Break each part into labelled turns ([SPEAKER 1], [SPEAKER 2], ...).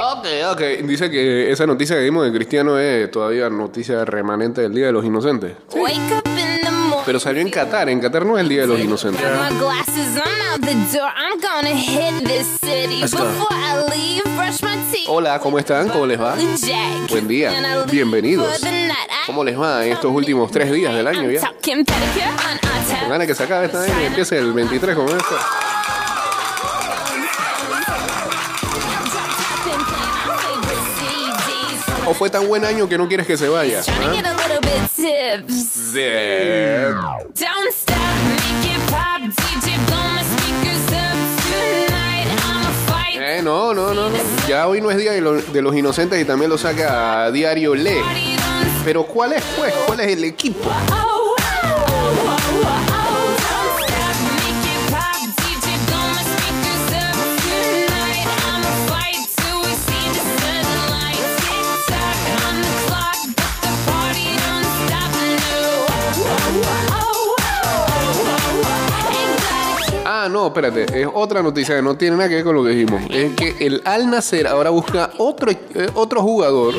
[SPEAKER 1] Ok, ok. Dice que esa noticia que dimos de Cristiano es todavía noticia remanente del Día de los Inocentes.
[SPEAKER 2] Morning.
[SPEAKER 1] Pero salió en Qatar. En Qatar no es el Día de los Inocentes. Hola, ¿cómo están? ¿Cómo les va? Buen día. Bienvenidos. ¿Cómo les va en estos últimos tres días del año ya? Con ganas que se acabe esta vez y empiece el 23 como esto. ¿O fue tan buen año que no quieres que se vaya? ¿Ah? De-. Eh, no, no, no, no. Ya hoy no es Día de, lo- de los Inocentes y también lo saca a Diario Le. Pero ¿cuál es, pues? ¿Cuál es el equipo?
[SPEAKER 2] No,
[SPEAKER 1] espérate. Es otra noticia que no tiene nada que ver con lo que dijimos. Es que el Al Nacer ahora busca otro, eh, otro jugador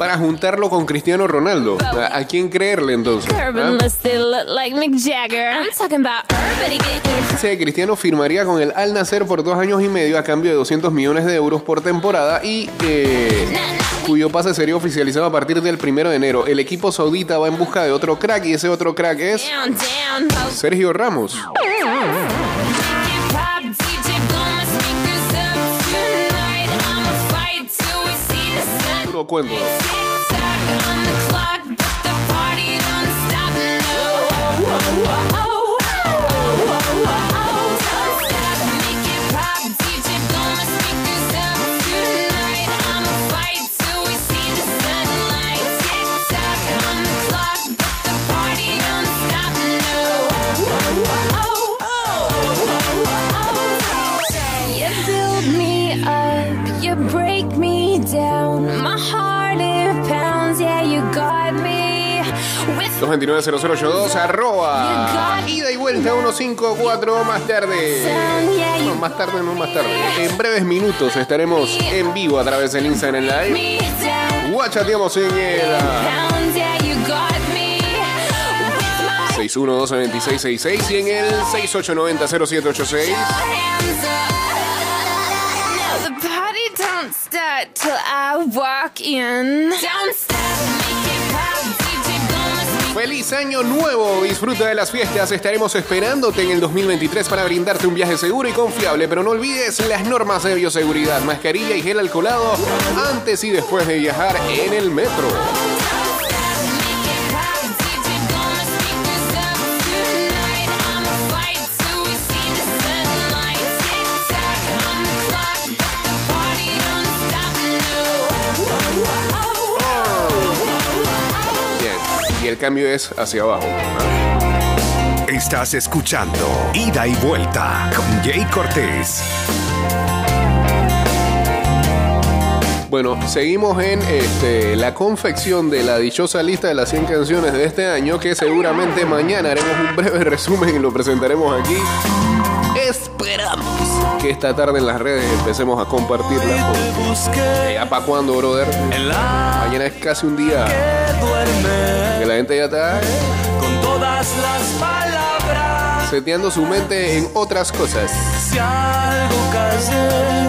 [SPEAKER 1] para juntarlo con Cristiano Ronaldo. ¿A, a quién creerle entonces? ¿Ah? que Cristiano firmaría con el Al Nacer por dos años y medio a cambio de 200 millones de euros por temporada y eh, cuyo pase sería oficializado a partir del primero de enero. El equipo saudita va en busca de otro crack y ese otro crack es.
[SPEAKER 2] Oh,
[SPEAKER 1] Sergio Ramos.
[SPEAKER 2] Sun.
[SPEAKER 1] 229-0082 arroba ida y vuelta 154 más tarde. No, más tarde, no más tarde. En breves minutos estaremos en vivo a través del Instagram Live. Guachateamos en el ah,
[SPEAKER 2] Pounds, yeah, you got me. With my
[SPEAKER 1] 612-2666 y en el 6890-0786.
[SPEAKER 2] hands up. Now the party don't start till I walk in. Don't stop,
[SPEAKER 1] Feliz año nuevo, disfruta de las fiestas, estaremos esperándote en el 2023 para brindarte un viaje seguro y confiable, pero no olvides las normas de bioseguridad, mascarilla y gel alcoholado antes y después de viajar en el metro. El cambio es hacia abajo.
[SPEAKER 3] Estás escuchando Ida y Vuelta con Jay Cortés.
[SPEAKER 1] Bueno, seguimos en este, la confección de la dichosa lista de las 100 canciones de este año, que seguramente mañana haremos un breve resumen y lo presentaremos aquí. Que esta tarde en las redes empecemos a compartirla. porque ¿Ya para cuándo, brother? Mañana es casi un día que la gente ya está
[SPEAKER 4] con todas las palabras.
[SPEAKER 1] seteando su mente en otras cosas.
[SPEAKER 4] Si algo callé,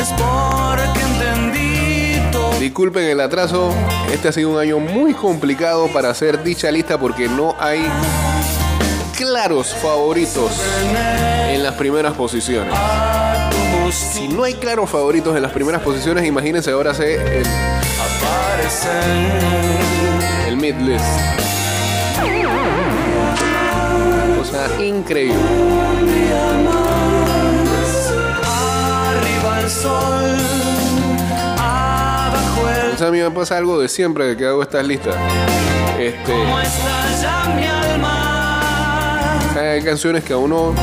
[SPEAKER 4] es porque entendí.
[SPEAKER 1] Disculpen el atraso, este ha sido un año muy complicado para hacer dicha lista porque no hay claros favoritos en las primeras posiciones. Si no hay claros favoritos en las primeras posiciones, imagínense ahora sé el, el mid list. Increíble.
[SPEAKER 4] sol, abajo el
[SPEAKER 1] O sea, a mí me pasa algo de siempre que hago estas listas. Este, hay canciones que a uno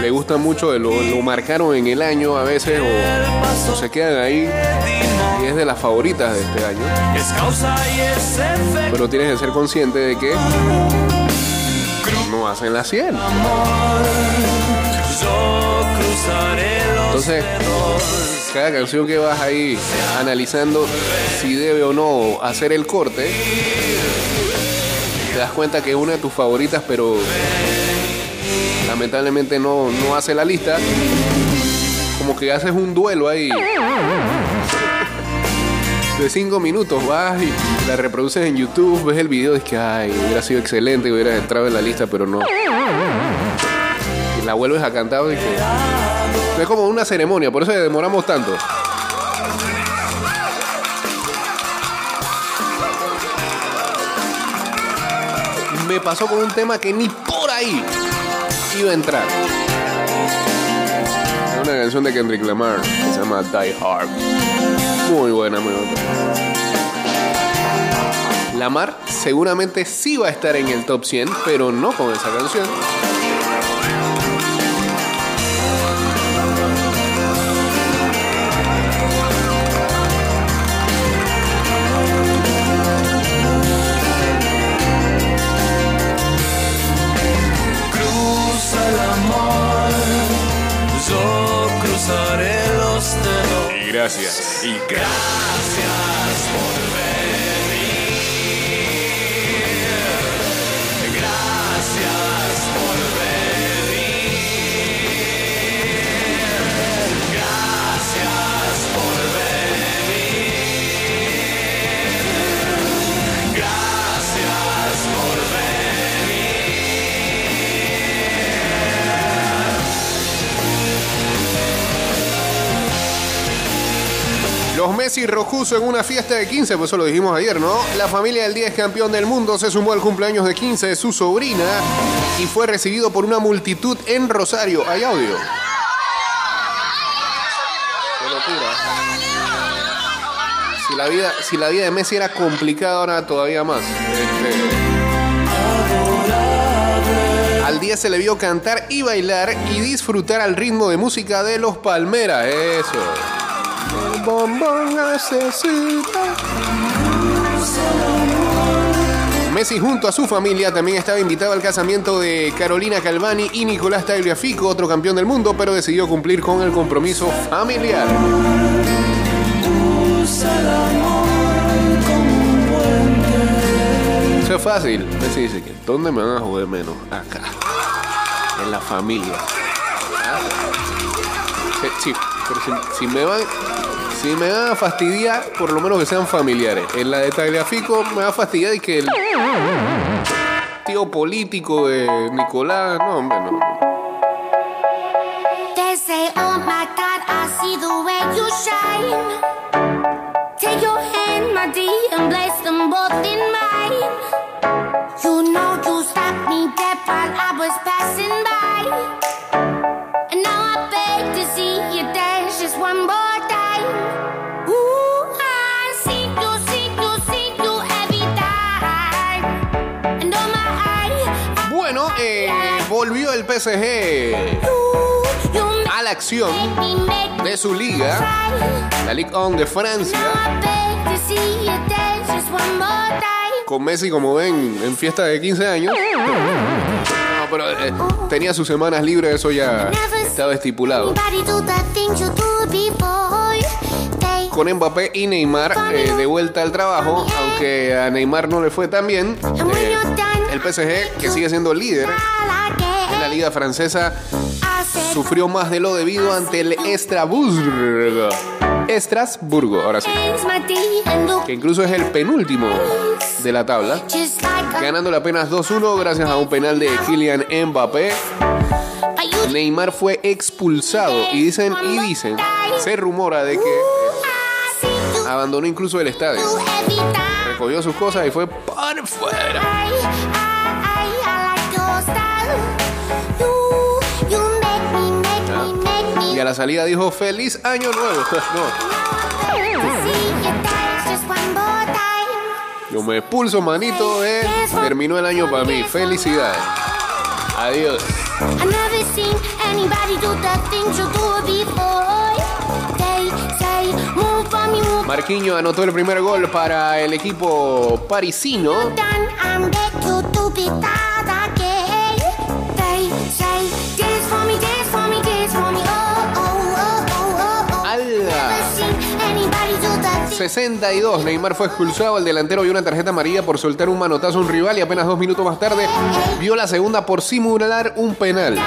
[SPEAKER 1] le gustan mucho, lo, lo marcaron en el año a veces o, o se quedan ahí y es de las favoritas de este año. Pero tienes que ser consciente de que no hacen la 100.
[SPEAKER 4] Yo cruzaré los
[SPEAKER 1] Entonces, cada canción que vas ahí analizando si debe o no hacer el corte, te das cuenta que es una de tus favoritas, pero lamentablemente no, no hace la lista. Como que haces un duelo ahí. De cinco minutos vas y la reproduces en YouTube, ves el video y es que, ay, hubiera sido excelente, hubiera entrado en la lista, pero no. Y la vuelves a cantar y. Es como una ceremonia, por eso demoramos tanto. Me pasó con un tema que ni por ahí iba a entrar. Es una canción de Kendrick Lamar que se llama Die Hard. Muy buena, muy buena. Lamar seguramente sí va a estar en el top 100, pero no con esa canción.
[SPEAKER 4] Cruzaré los dedos.
[SPEAKER 1] Y gracias.
[SPEAKER 4] Y gracias por venir.
[SPEAKER 1] Los Messi Rojuso en una fiesta de 15, pues eso lo dijimos ayer, ¿no? La familia del 10 campeón del mundo se sumó al cumpleaños de 15 de su sobrina y fue recibido por una multitud en Rosario. Hay audio. Qué locura. Si la vida, si la vida de Messi era complicada, ahora todavía más. Al día se le vio cantar y bailar y disfrutar al ritmo de música de los Palmeras. Eso. Bombón necesita. Messi junto a su familia también estaba invitado al casamiento de Carolina Calvani y Nicolás Tagliafico, otro campeón del mundo, pero decidió cumplir con el compromiso familiar. Eso es fácil. Messi dice que ¿dónde me van a joder menos? Acá. En la familia. ¿Ah? Sí, sí, pero si me van si me van a fastidiar, por lo menos que sean familiares. En la de Tagliafico me va fastidiar y que el tío político de Nicolás, no, hombre, no.
[SPEAKER 2] You know me I was passing
[SPEAKER 1] volvió el PSG a la acción de su liga, la Ligue 1 de Francia. Con Messi, como ven, en fiesta de 15 años. No, pero eh, tenía sus semanas libres, eso ya estaba estipulado. Con Mbappé y Neymar eh, de vuelta al trabajo, aunque a Neymar no le fue tan bien, eh, el PSG, que sigue siendo líder en la liga francesa, sufrió más de lo debido ante el Estrasburgo. Estrasburgo, ahora sí. Que incluso es el penúltimo de la tabla. Ganándole apenas 2-1 gracias a un penal de Kylian Mbappé. Neymar fue expulsado y dicen, y dicen, se rumora de que abandonó incluso el estadio. Recogió sus cosas y fue para fuera. A la salida dijo, feliz año nuevo. No. Yo me expulso, manito, eh. Terminó el año para mí. Felicidades. Adiós. Marquinhos anotó el primer gol para el equipo parisino. 62, Neymar fue expulsado. El delantero vio una tarjeta amarilla por soltar un manotazo a un rival y apenas dos minutos más tarde vio la segunda por simular un penal.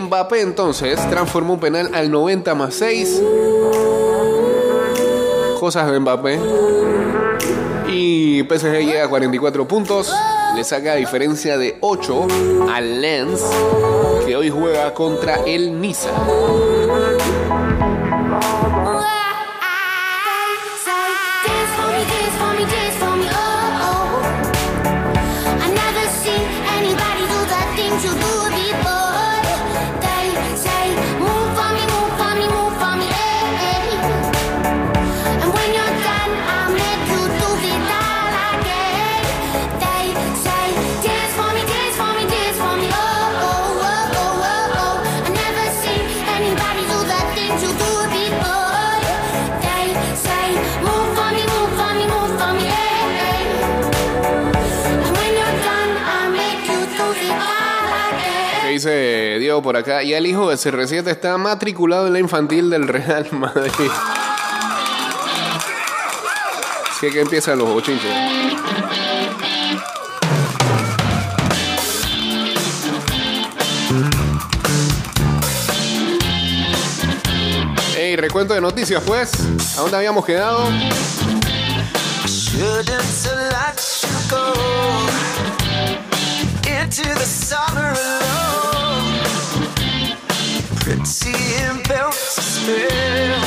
[SPEAKER 1] Mbappé entonces transformó un penal al 90 más 6. Cosas de Mbappé. Y PSG llega a 44 puntos. Le saca diferencia de 8 al Lens, que hoy juega contra el Niza. Dice Diego por acá? Ya el hijo de CR7 está matriculado en la infantil del Real Madrid. Así que empiezan los bochinches. Ey, recuento de noticias pues. ¿A dónde habíamos quedado?
[SPEAKER 4] Into the summer alone. Pretty and built to spill.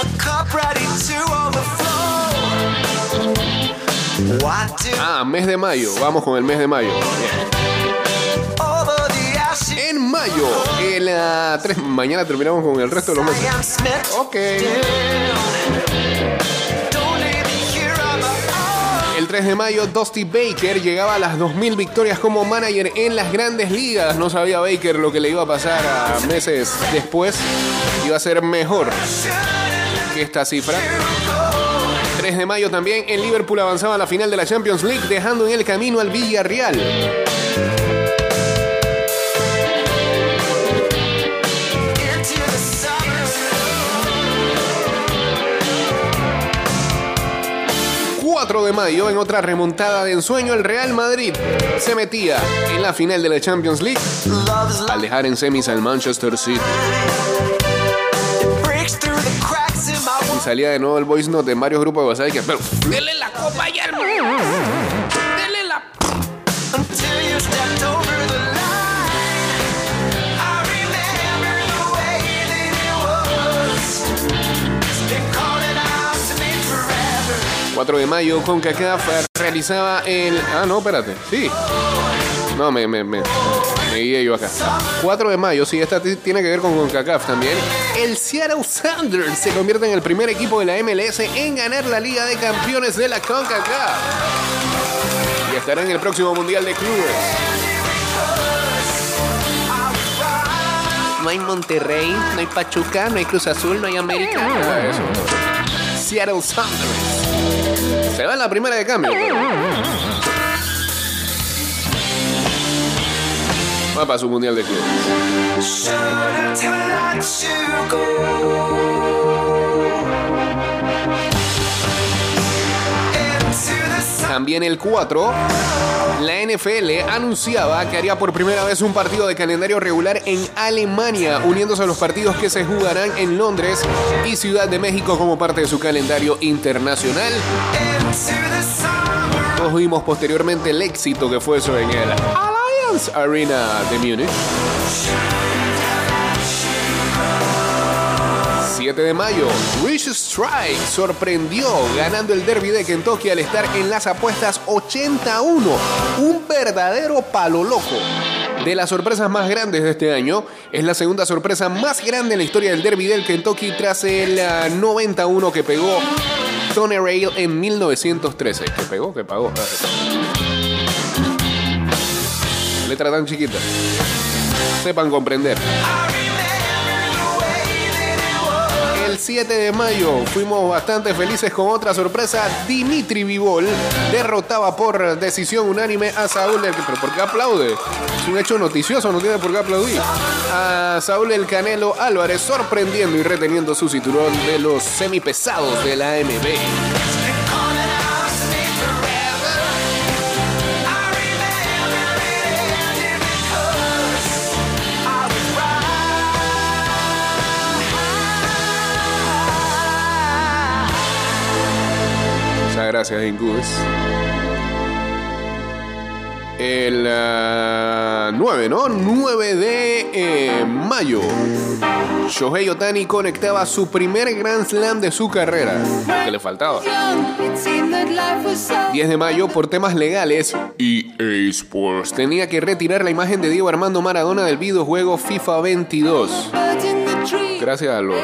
[SPEAKER 4] A cup ready to overflow. Why do
[SPEAKER 1] Ah, mes de mayo. Vamos con el mes de mayo. En mayo, en la 3, mañana terminamos con el resto de los meses. Ok. 3 de mayo, Dusty Baker llegaba a las 2.000 victorias como manager en las grandes ligas. No sabía Baker lo que le iba a pasar a meses después. Iba a ser mejor que esta cifra. 3 de mayo también, en Liverpool avanzaba a la final de la Champions League, dejando en el camino al Villarreal. 4 de mayo, en otra remontada de ensueño, el Real Madrid se metía en la final de la Champions League al dejar en semis al Manchester City. Y salía de nuevo el voice note en varios grupos de WhatsApp que, pero, dele la copa ya. 4 de mayo, CONCACAF realizaba el... Ah, no, espérate. Sí. No, me, me, me, guié yo acá. 4 de mayo, sí, esta tiene que ver con CONCACAF también. El Seattle Sounders se convierte en el primer equipo de la MLS en ganar la Liga de Campeones de la CONCACAF. Y estará en el próximo Mundial de Clubes. No hay Monterrey, no hay Pachuca, no hay Cruz Azul, no hay América. Seattle Sounders. Se va en la primera de cambio. Va para su mundial de clubes. También el 4, la NFL anunciaba que haría por primera vez un partido de calendario regular en Alemania, uniéndose a los partidos que se jugarán en Londres y Ciudad de México como parte de su calendario internacional. Todos vimos posteriormente el éxito que fue eso en el Allianz Arena de Múnich. 7 de mayo, Rich Strike sorprendió ganando el derby de Kentucky al estar en las apuestas 81. Un verdadero palo loco. De las sorpresas más grandes de este año, es la segunda sorpresa más grande en la historia del derby del Kentucky tras el ah, 91 que pegó Tony Rail en 1913. ¿Que pegó? ¿Que pagó? Letra tan chiquita. Sepan comprender. El el 7 de mayo fuimos bastante felices con otra sorpresa. Dimitri Vivol derrotaba por decisión unánime a Saúl el... ¿Pero por qué aplaude? Es un hecho noticioso, no tiene por qué aplaudir. A Saúl el Canelo Álvarez sorprendiendo y reteniendo su cinturón de los semipesados de la AMB. Gracias, Incubes. El ah, 9, ¿no? 9 de eh, mayo. Shohei Otani conectaba su primer Grand Slam de su carrera. Que le faltaba. 10 de mayo, por temas legales, EA Sports tenía que retirar la imagen de Diego Armando Maradona del videojuego FIFA 22. Gracias a los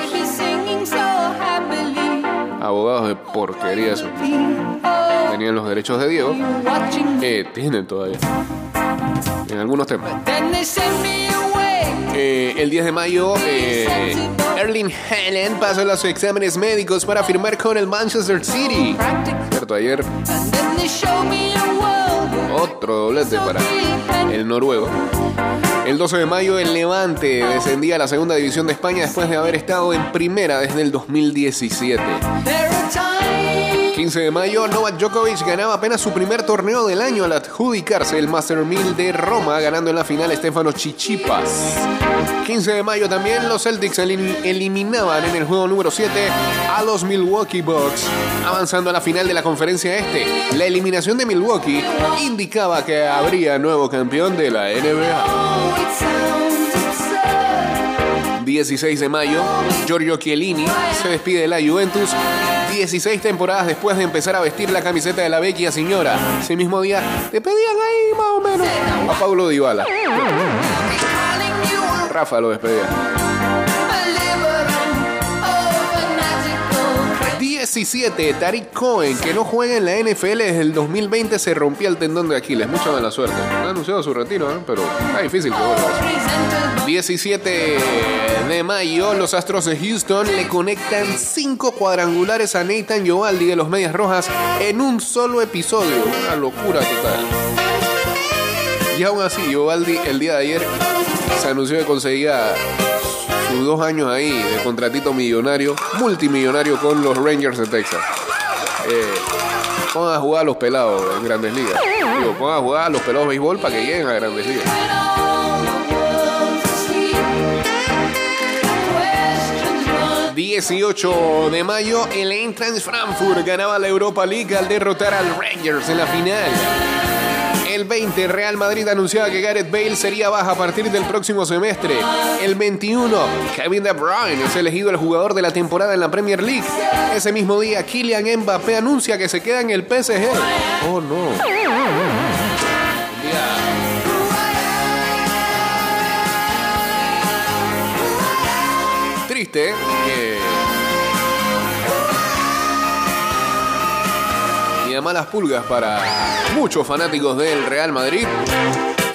[SPEAKER 1] abogados de porquería eso. Tenían los derechos de Diego. Eh, tienen todavía. En algunos temas. Eh, el 10 de mayo, eh, Erling Haaland pasó los exámenes médicos para firmar con el Manchester City. Cierto, ayer otro doblete para el noruego. El 12 de mayo, el Levante descendía a la segunda división de España después de haber estado en primera desde el 2017. 15 de mayo, Novak Djokovic ganaba apenas su primer torneo del año al adjudicarse el Master 1000 de Roma, ganando en la final Stefano Chichipas. 15 de mayo también, los Celtics elim- eliminaban en el juego número 7 a los Milwaukee Bucks, avanzando a la final de la conferencia este. La eliminación de Milwaukee indicaba que habría nuevo campeón de la NBA. 16 de mayo, Giorgio Chiellini se despide de la Juventus 16 temporadas después de empezar a vestir la camiseta de la vecchia señora. Ese mismo día te pedían ahí más o menos a Paulo Dybala. Rafa lo despedía. 17, Tariq Cohen, que no juega en la NFL desde el 2020, se rompía el tendón de Aquiles. Mucha mala suerte. Ha anunciado su retiro, ¿eh? pero está difícil que vuelva. 17 de mayo, los Astros de Houston le conectan 5 cuadrangulares a Nathan Giovaldi de los Medias Rojas en un solo episodio. Una locura total. Y aún así, Giovaldi el día de ayer se anunció que conseguía sus dos años ahí de contratito millonario, multimillonario con los Rangers de Texas. Eh, pongan a jugar a los pelados en grandes ligas. Digo, pongan a jugar a los pelados de béisbol para que lleguen a grandes ligas. 18 de mayo, el Eintracht Frankfurt ganaba la Europa League al derrotar al Rangers en la final. El 20, Real Madrid anunciaba que Gareth Bale sería baja a partir del próximo semestre. El 21, Kevin De Bruyne es elegido el jugador de la temporada en la Premier League. Ese mismo día, Kylian Mbappé anuncia que se queda en el PSG. Oh no. Triste, ¿eh? Y de malas pulgas para muchos fanáticos del Real Madrid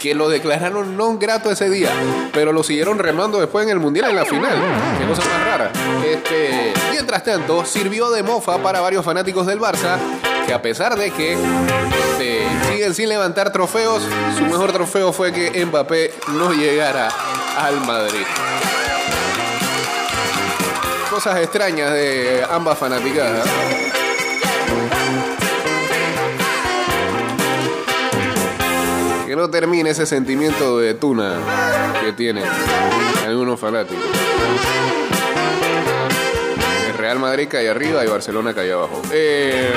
[SPEAKER 1] que lo declararon no grato ese día, pero lo siguieron remando después en el Mundial en la final. Qué cosa más rara. Este, mientras tanto, sirvió de mofa para varios fanáticos del Barça que a pesar de que este, siguen sin levantar trofeos, su mejor trofeo fue que Mbappé no llegara al Madrid. Cosas extrañas de ambas fanaticadas. Que no termine ese sentimiento de tuna que tienen algunos fanáticos. El Real Madrid cae arriba y Barcelona cae abajo. Eh,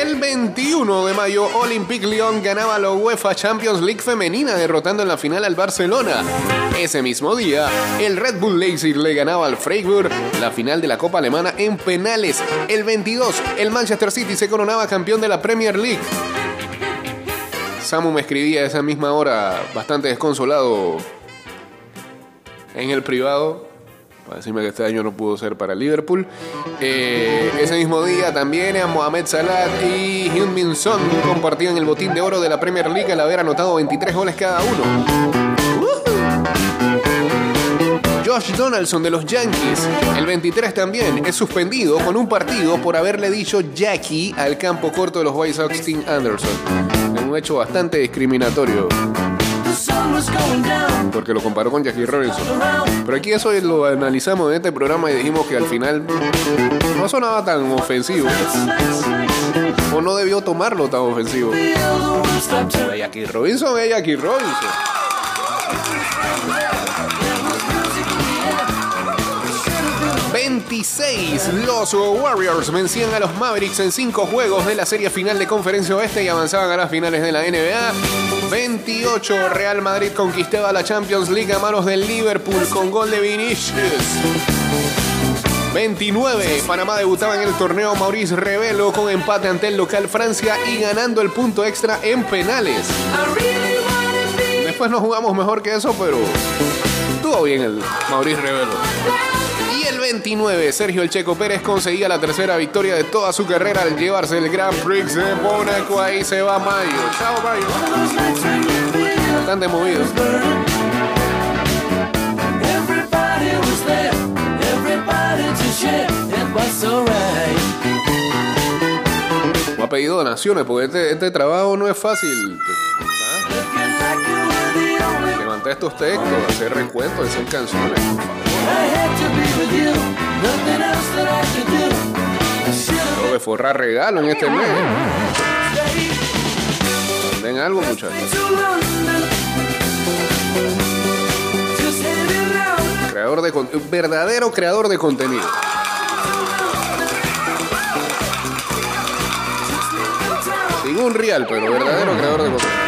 [SPEAKER 1] el 21 de mayo, Olympique Lyon ganaba la UEFA Champions League femenina, derrotando en la final al Barcelona. Ese mismo día, el Red Bull Leipzig le ganaba al Freiburg la final de la Copa Alemana en penales. El 22, el Manchester City se coronaba campeón de la Premier League. Samu me escribía a esa misma hora, bastante desconsolado, en el privado, para decirme que este año no pudo ser para Liverpool. Eh, ese mismo día también a Mohamed Salah y Heung-Min Son compartían el botín de oro de la Premier League al haber anotado 23 goles cada uno. Josh Donaldson de los Yankees, el 23 también, es suspendido con un partido por haberle dicho Jackie al campo corto de los White Sox Tim Anderson. Un hecho bastante discriminatorio, porque lo comparó con Jackie Robinson. Pero aquí eso lo analizamos en este programa y dijimos que al final no sonaba tan ofensivo. O no debió tomarlo tan ofensivo. Jackie Robinson es Jackie Robinson. 26. Los Warriors vencían a los Mavericks en cinco juegos de la serie final de Conferencia Oeste y avanzaban a las finales de la NBA. 28. Real Madrid conquistaba la Champions League a manos del Liverpool con gol de Vinicius. 29. Panamá debutaba en el torneo Maurice Revelo con empate ante el local Francia y ganando el punto extra en penales. Después no jugamos mejor que eso, pero estuvo bien el Maurice Revelo. Y el 29, Sergio El Checo Pérez conseguía la tercera victoria de toda su carrera al llevarse el Grand Prix de Mónaco. Ahí se va Mayo. Chao, Mayo. Bastante movido. Ha pedido donaciones porque este, este trabajo no es fácil.
[SPEAKER 5] Else that I could do. I should've
[SPEAKER 1] Tengo que forrar regalo en este mes.
[SPEAKER 5] stayed
[SPEAKER 1] Den algo, muchachos. Creador de con- verdadero creador de contenido. Sin un real, pero verdadero creador de contenido.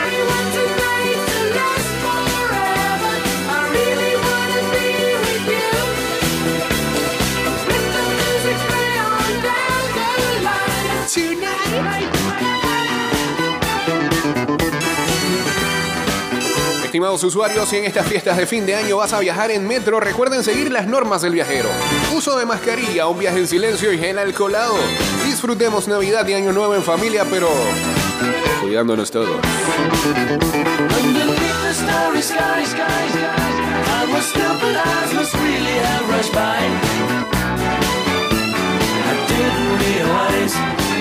[SPEAKER 1] Estimados usuarios, si en estas fiestas de fin de año vas a viajar en metro, recuerden seguir las normas del viajero. Uso de mascarilla, un viaje en silencio y gel alcoholado. Disfrutemos Navidad y Año Nuevo en familia, pero cuidándonos todos.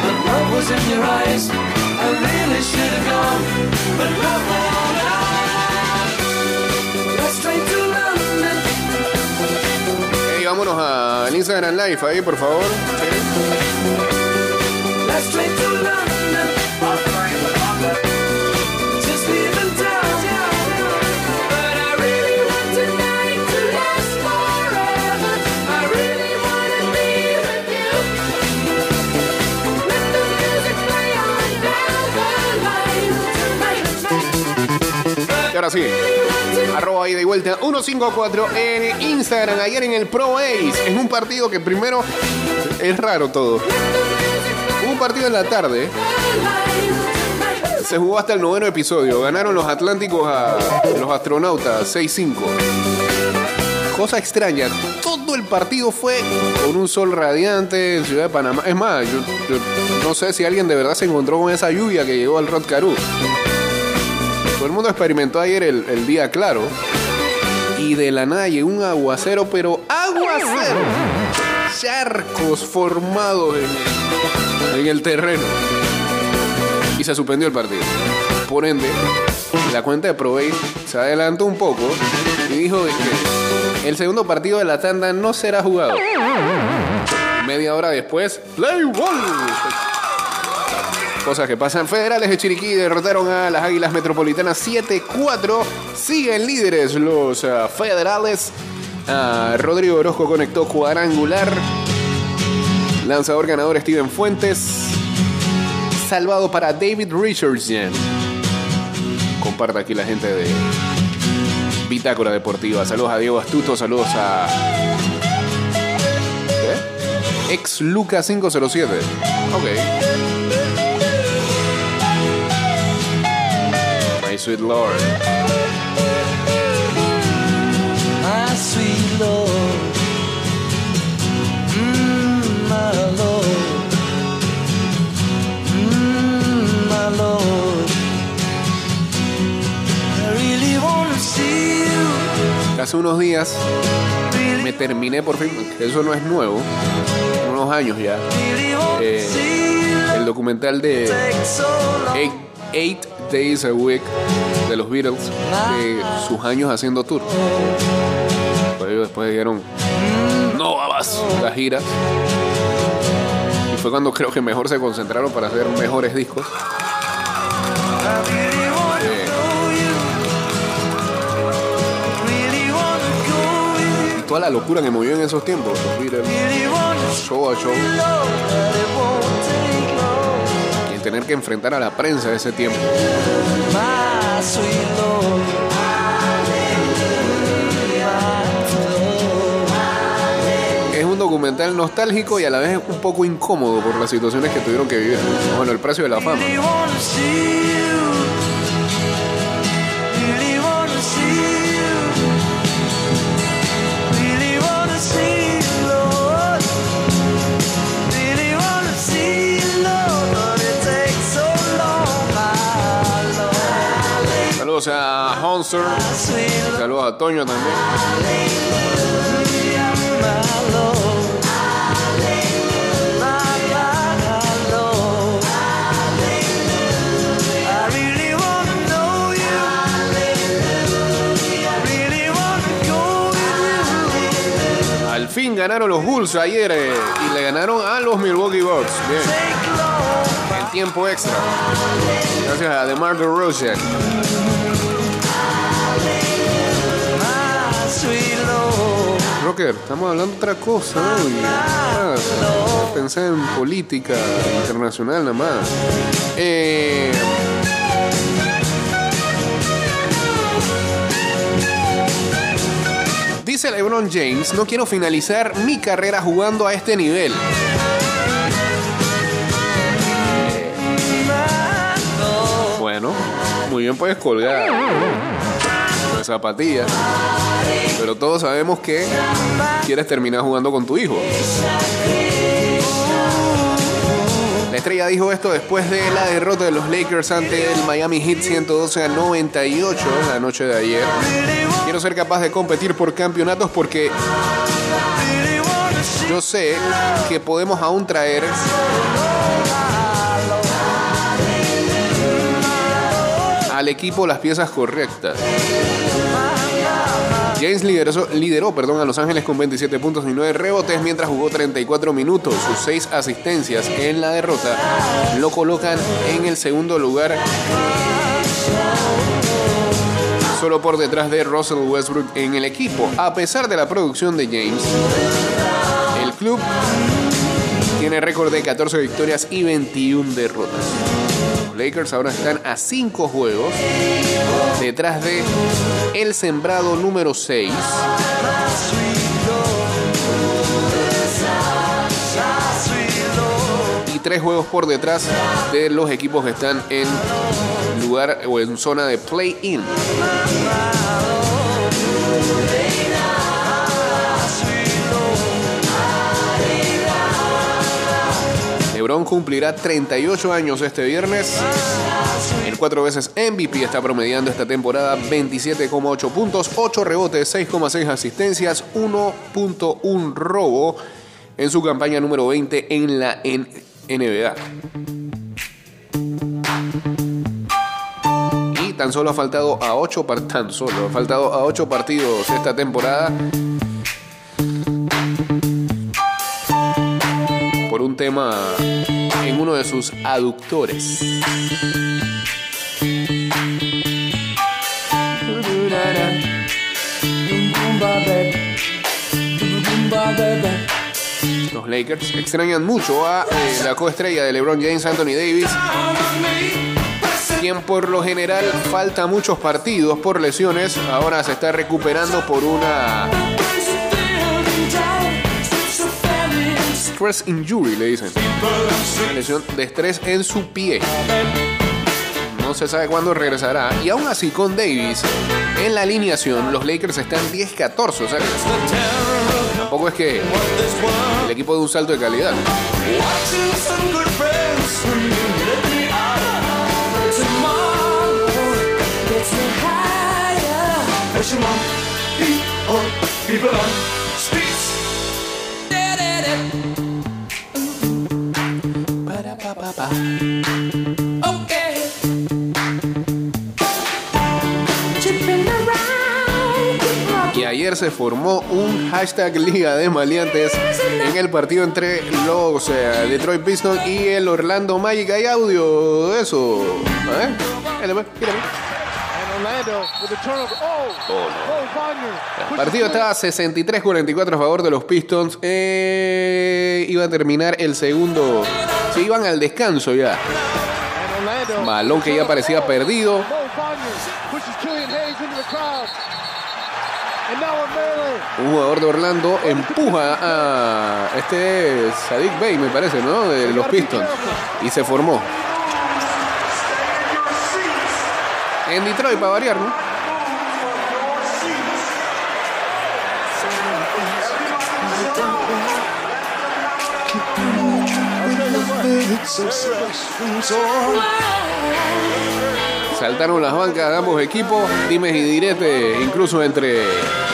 [SPEAKER 5] I really love was in your eyes. I should have gone, but love won't Let's straight to London.
[SPEAKER 1] Hey, vámonos al Instagram Live ahí, por favor.
[SPEAKER 5] Let's straight to London.
[SPEAKER 1] Ahora sí. Arroba y vuelta 154 en Instagram. Ayer en el Pro Ace. En un partido que primero es raro todo. Un partido en la tarde. Se jugó hasta el noveno episodio. Ganaron los Atlánticos a los astronautas 6-5. Cosa extraña. Todo el partido fue con un sol radiante en Ciudad de Panamá. Es más, yo, no sé si alguien de verdad se encontró con esa lluvia que llegó al Rod. Todo el mundo experimentó ayer el, día claro. Y de la nada llegó un aguacero, pero aguacero. Charcos formados en, el terreno. Y se suspendió el partido. Por ende, la cuenta de Provey se adelantó un poco y dijo que el segundo partido de la tanda no será jugado. Media hora después, play ball. Cosas que pasan. Federales de Chiriquí derrotaron a las Águilas Metropolitanas 7-4. Siguen líderes los ah, federales. Ah, Rodrigo Orozco conectó cuadrangular. Lanzador ganador Steven Fuentes. Salvado para David Richardson. Comparta aquí la gente de Bitácora Deportiva. Saludos a Diego Astuto. Saludos a. ¿Qué? Ex Luca 507. Ok. Sweet Lord.
[SPEAKER 5] My sweet Lord. Mm, my Lord. Mm, my Lord. I really want to see you.
[SPEAKER 1] Hace unos días me terminé por fin, eso no es nuevo, unos años ya, eh, el documental de Eight, Eight Days a Week de los Beatles, de sus años haciendo tour. Pues ellos después dijeron, no más las giras. Y fue cuando creo que mejor se concentraron para hacer mejores discos. Eh, y toda la locura que movió en esos tiempos, los Beatles, show a show. Tener que enfrentar a la prensa de ese tiempo. Es un documental nostálgico y a la vez un poco incómodo por las situaciones que tuvieron que vivir. Bueno, el precio de la fama. Saludos a Honser, saludos a Toño también. Al fin ganaron los Bulls ayer eh, y le ganaron a los Milwaukee Bucks. Bien. En tiempo extra. Gracias a DeMar DeRozan. Rocker, estamos hablando de otra cosa hoy. Pensé en política internacional nada más. Eh, dice LeBron James, no quiero finalizar mi carrera jugando a este nivel. Bueno, muy bien puedes colgar zapatillas. Pero todos sabemos que quieres terminar jugando con tu hijo. La estrella dijo esto después de la derrota de los Lakers ante el Miami Heat 112 a 98 la noche de ayer. Quiero ser capaz de competir por campeonatos porque yo sé que podemos aún traer al equipo las piezas correctas. James lideró, perdón, a Los Ángeles con 27 puntos y 9 rebotes mientras jugó 34 minutos. Sus 6 asistencias en la derrota lo colocan en el segundo lugar, solo por detrás de Russell Westbrook en el equipo. A pesar de la producción de James, el club tiene récord de 14 victorias y 21 derrotas. Lakers ahora están a 5 juegos detrás de el sembrado número 6. Y tres juegos por detrás de los equipos que están en lugar o en zona de play-in. LeBron cumplirá 38 años este viernes. El cuatro veces MVP está promediando esta temporada 27,8 puntos, 8 rebotes, 6,6 asistencias, 1.1 robo en su campaña número 20 en la NBA. Y tan solo ha faltado a 8 tan solo ha faltado a 8 partidos esta temporada por un tema de sus aductores. Los Lakers extrañan mucho a eh, la coestrella de LeBron James, Anthony Davis, quien por lo general falta muchos partidos por lesiones. Ahora se está recuperando por una injury, le dicen. Una lesión de estrés en su pie. No se sabe cuándo regresará. Y aún así, con Davis en la alineación, los Lakers están 10-14. O sea, tampoco es que el equipo de un salto de calidad. Ayer se formó un hashtag Liga de Maleantes en el partido entre los eh, Detroit Pistons y el Orlando Magic. Hay audio eso. A ver, El partido estaba 63-44 a favor de los Pistons. Eh, iba a terminar el segundo. Se iban al descanso ya. Balón que ya parecía perdido. Un jugador de Orlando empuja a este Sadik Bey, me parece, ¿no? De los Pistons. Y se formó. En Detroit, para variar, ¿no? Saltaron las bancas de ambos equipos, dimes y diretes, incluso entre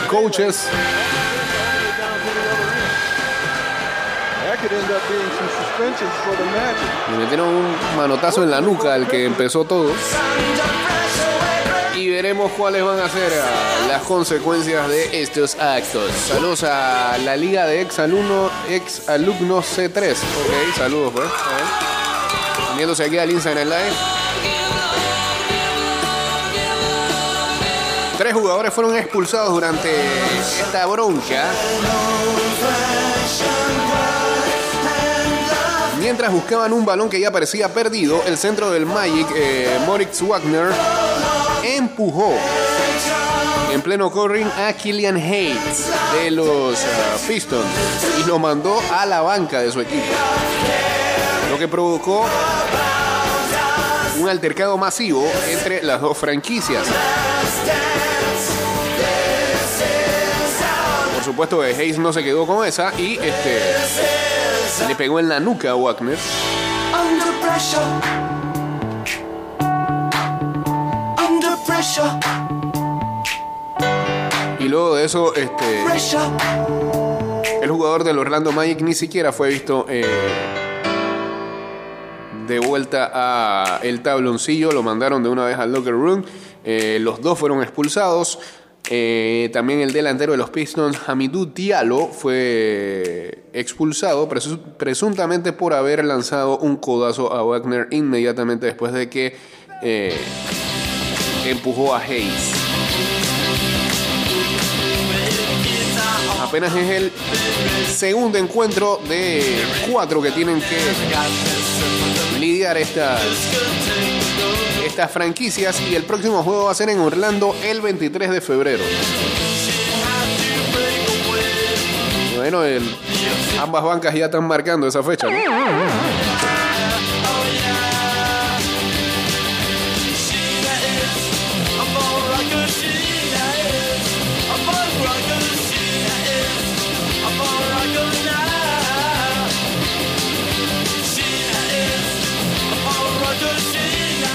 [SPEAKER 1] coaches. Le metieron un manotazo en la nuca al que empezó todo. Veremos cuáles van a ser ah, las consecuencias de estos actos. Saludos a la liga de ex alumno, ex alumnos C3. Ok, saludos pues. Uniéndose aquí al Instagram Live. Tres jugadores fueron expulsados durante esta bronca. Mientras buscaban un balón que ya parecía perdido, el centro del Magic, eh, Moritz Wagner, empujó en pleno corring a Killian Hayes de los ah, Pistons y lo mandó a la banca de su equipo. Lo que provocó un altercado masivo entre las dos franquicias. Por supuesto que Hayes no se quedó con esa y este le pegó en la nuca a Wagner. Y luego de eso, este, el jugador del Orlando Magic ni siquiera fue visto eh, de vuelta a el tabloncillo. Lo mandaron de una vez al locker room. Eh, los dos fueron expulsados. Eh, también el delantero de los Pistons, Hamidou Diallo, fue expulsado presu- presuntamente por haber lanzado un codazo a Wagner inmediatamente después de que eh, empujó a Hayes. Apenas es el segundo encuentro de cuatro que tienen que lidiar estas, estas franquicias y el próximo juego va a ser en Orlando el 23 de febrero. Bueno, ambas bancas ya están marcando esa fecha.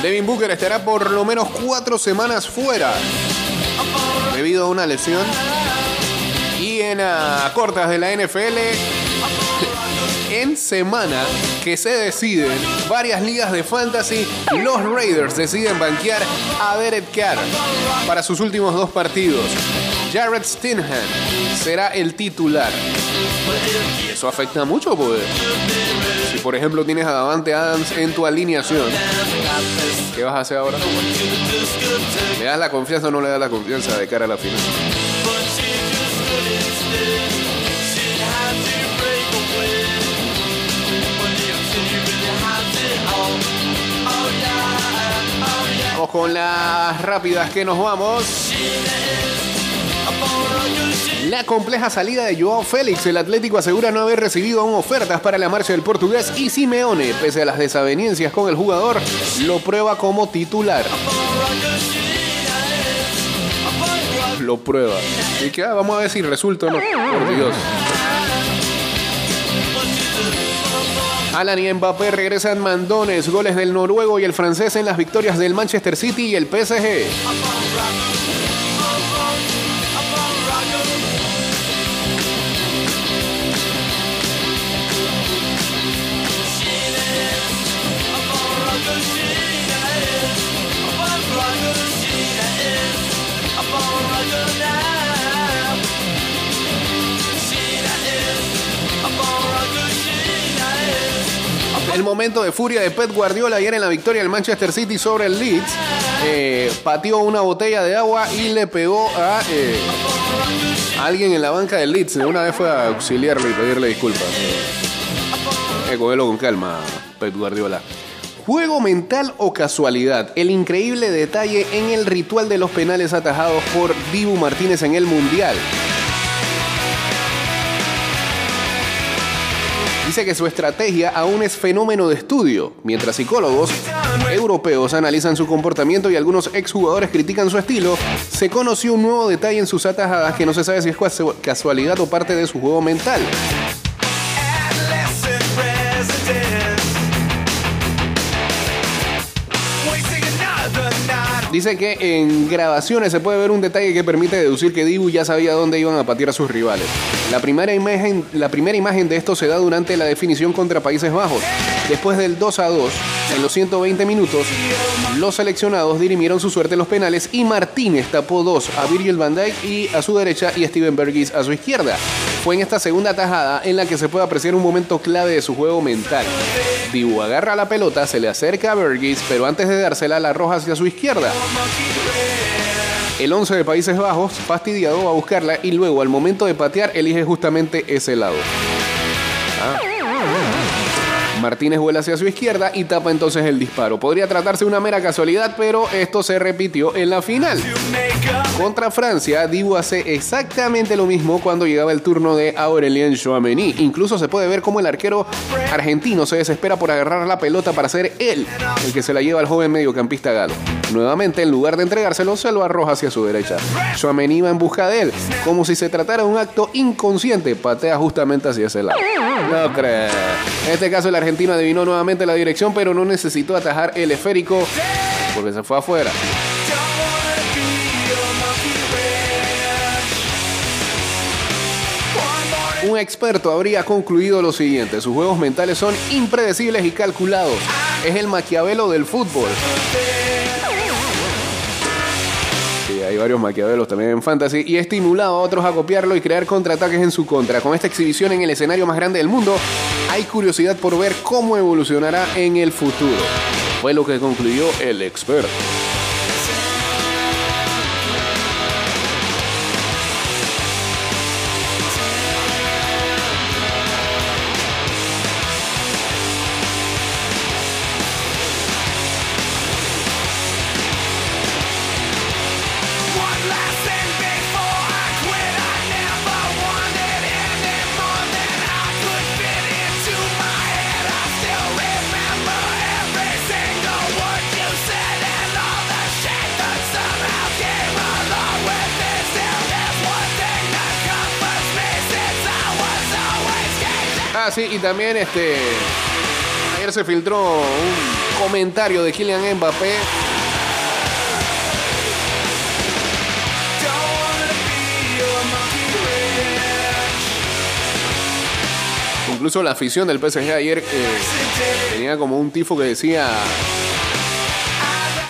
[SPEAKER 1] Devin Booker estará por lo menos cuatro semanas fuera debido a una lesión. Y en ah, cortas de la NFL, en semana que se deciden varias ligas de fantasy, los Raiders deciden banquear a Derek Carr para sus últimos dos partidos. Jared Stinhan será el titular. Eso afecta mucho, pues. Si por ejemplo tienes a Davante Adams en tu alineación, ¿qué vas a hacer ahora? ¿Le das la confianza o no le das la confianza de cara a la final? Vamos con las rápidas que nos vamos. La compleja salida de Joao Félix. El Atlético asegura no haber recibido aún ofertas para la marcha del portugués y Simeone, pese a las desavenencias con el jugador, lo prueba como titular. Lo prueba. Y que ah, vamos a ver si resulta o no. Por Dios. Alan y Mbappé regresan mandones, goles del noruego y el francés en las victorias del Manchester City y el PSG. El momento de furia de Pep Guardiola ayer en la victoria del Manchester City sobre el Leeds. Eh, pateó una botella de agua y le pegó a, eh, alguien en la banca del Leeds. Una vez fue a auxiliarlo y pedirle disculpas. Eh, eh cogelo con calma, Pep Guardiola. Juego mental o casualidad. El increíble detalle en el ritual de los penales atajados por Dibu Martínez en el Mundial. Dice que su estrategia aún es fenómeno de estudio, mientras psicólogos europeos analizan su comportamiento y algunos exjugadores critican su estilo, se conoció un nuevo detalle en sus atajadas que no se sabe si es casu- casualidad o parte de su juego mental. Dice que en grabaciones se puede ver un detalle que permite deducir que Dibu ya sabía dónde iban a patear a sus rivales. La primera imagen, la primera imagen de esto se da durante la definición contra Países Bajos. Después del 2 a 2, en los 120 minutos, los seleccionados dirimieron su suerte en los penales y Martínez tapó dos a Virgil van Dijk y a su derecha y Steven Bergis a su izquierda. Fue en esta segunda tajada en la que se puede apreciar un momento clave de su juego mental. Dibu agarra la pelota, se le acerca a Bergis, pero antes de dársela la arroja hacia su izquierda. El 11 de Países Bajos, fastidiado, va a buscarla y luego al momento de patear elige justamente ese lado. Ah. Martínez vuela hacia su izquierda y tapa entonces el disparo. Podría tratarse de una mera casualidad, pero esto se repitió en la final. Contra Francia, Dibu hace exactamente lo mismo cuando llegaba el turno de Aurelien Chouameni. Incluso se puede ver cómo el arquero argentino se desespera por agarrar la pelota para ser él el que se la lleva al joven mediocampista galo. Nuevamente, en lugar de entregárselo, se lo arroja hacia su derecha. Chouameni va en busca de él, como si se tratara de un acto inconsciente, patea justamente hacia ese lado. No creo. En este caso, el argentino adivinó nuevamente la dirección, pero no necesitó atajar el esférico porque se fue afuera. Un experto habría concluido lo siguiente: sus juegos mentales son impredecibles y calculados. Es el maquiavelo del fútbol. Sí, hay varios maquiavelos también en Fantasy y estimulado a otros a copiarlo y crear contraataques en su contra. Con esta exhibición en el escenario más grande del mundo, hay curiosidad por ver cómo evolucionará en el futuro. Fue lo que concluyó el experto. Y también este. Ayer se filtró un comentario de Kylian Mbappé. Incluso la afición del PSG ayer eh, tenía como un tifo que decía: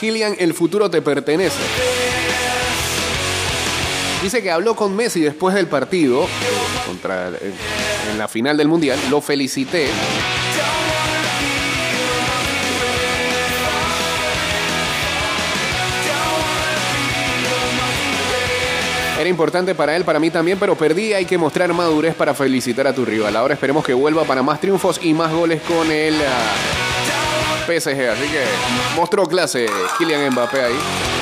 [SPEAKER 1] Kylian, el futuro te pertenece. Dice que habló con Messi después del partido eh, contra en, en la final del mundial. Lo felicité. Era importante para él, para mí también, pero perdí. Hay que mostrar madurez para felicitar a tu rival. Ahora esperemos que vuelva para más triunfos y más goles con el ah, PSG. Así que mostró clase Kylian Mbappé ahí.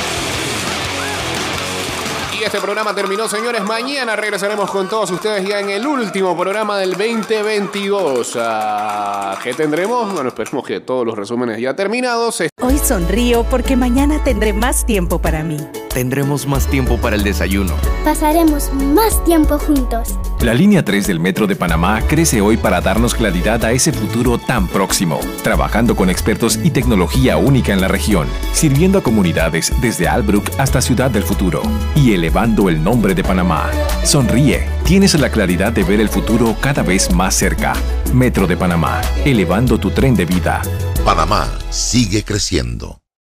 [SPEAKER 1] Este programa terminó, señores. Mañana regresaremos con todos ustedes ya en el último programa del 2022. Ah, ¿Qué tendremos? Bueno, esperemos que todos los resúmenes ya terminados.
[SPEAKER 6] Hoy sonrío porque mañana tendré más tiempo para mí.
[SPEAKER 7] Tendremos más tiempo para el desayuno.
[SPEAKER 8] Pasaremos más tiempo juntos.
[SPEAKER 3] La línea 3 del Metro de Panamá crece hoy para darnos claridad a ese futuro tan próximo, trabajando con expertos y tecnología única en la región, sirviendo a comunidades desde Albrook hasta Ciudad del Futuro y elevando el nombre de Panamá. Sonríe, tienes la claridad de ver el futuro cada vez más cerca. Metro de Panamá, elevando tu tren de vida.
[SPEAKER 9] Panamá sigue creciendo.